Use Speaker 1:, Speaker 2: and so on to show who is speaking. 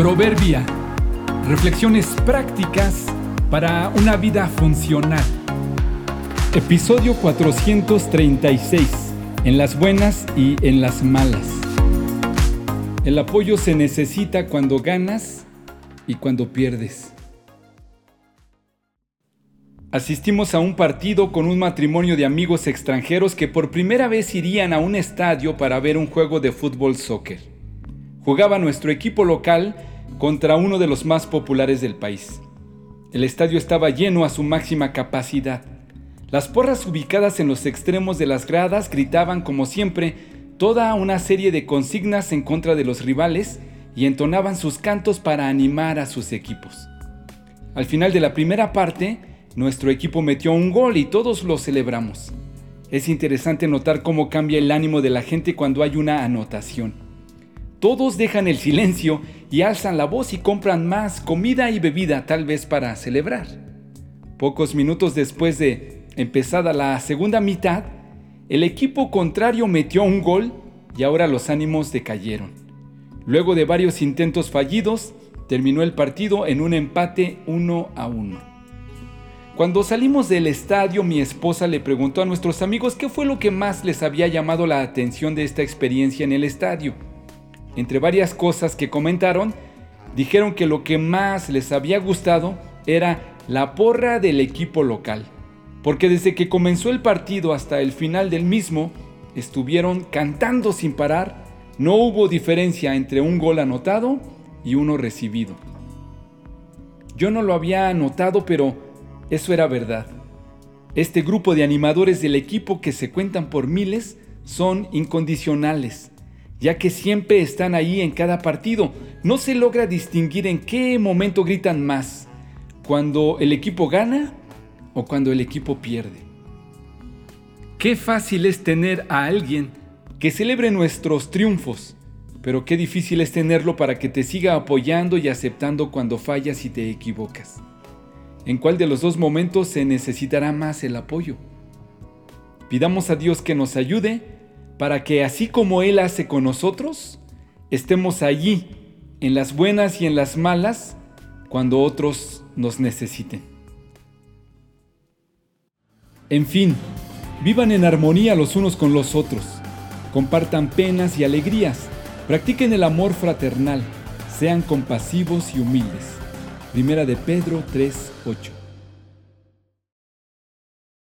Speaker 1: Proverbia. Reflexiones prácticas para una vida funcional. Episodio 436. En las buenas y en las malas. El apoyo se necesita cuando ganas y cuando pierdes. Asistimos a un partido con un matrimonio de amigos extranjeros que por primera vez irían a un estadio para ver un juego de fútbol soccer. Jugaba nuestro equipo local contra uno de los más populares del país. El estadio estaba lleno a su máxima capacidad. Las porras ubicadas en los extremos de las gradas gritaban como siempre toda una serie de consignas en contra de los rivales y entonaban sus cantos para animar a sus equipos. Al final de la primera parte, nuestro equipo metió un gol y todos lo celebramos. Es interesante notar cómo cambia el ánimo de la gente cuando hay una anotación. Todos dejan el silencio y alzan la voz y compran más comida y bebida tal vez para celebrar. Pocos minutos después de empezada la segunda mitad, el equipo contrario metió un gol y ahora los ánimos decayeron. Luego de varios intentos fallidos, terminó el partido en un empate 1 a 1. Cuando salimos del estadio, mi esposa le preguntó a nuestros amigos qué fue lo que más les había llamado la atención de esta experiencia en el estadio. Entre varias cosas que comentaron, dijeron que lo que más les había gustado era la porra del equipo local, porque desde que comenzó el partido hasta el final del mismo, estuvieron cantando sin parar, no hubo diferencia entre un gol anotado y uno recibido. Yo no lo había notado, pero eso era verdad. Este grupo de animadores del equipo que se cuentan por miles son incondicionales ya que siempre están ahí en cada partido. No se logra distinguir en qué momento gritan más, cuando el equipo gana o cuando el equipo pierde. Qué fácil es tener a alguien que celebre nuestros triunfos, pero qué difícil es tenerlo para que te siga apoyando y aceptando cuando fallas y te equivocas. ¿En cuál de los dos momentos se necesitará más el apoyo? Pidamos a Dios que nos ayude para que así como Él hace con nosotros, estemos allí, en las buenas y en las malas, cuando otros nos necesiten. En fin, vivan en armonía los unos con los otros, compartan penas y alegrías, practiquen el amor fraternal, sean compasivos y humildes. Primera de Pedro 3:8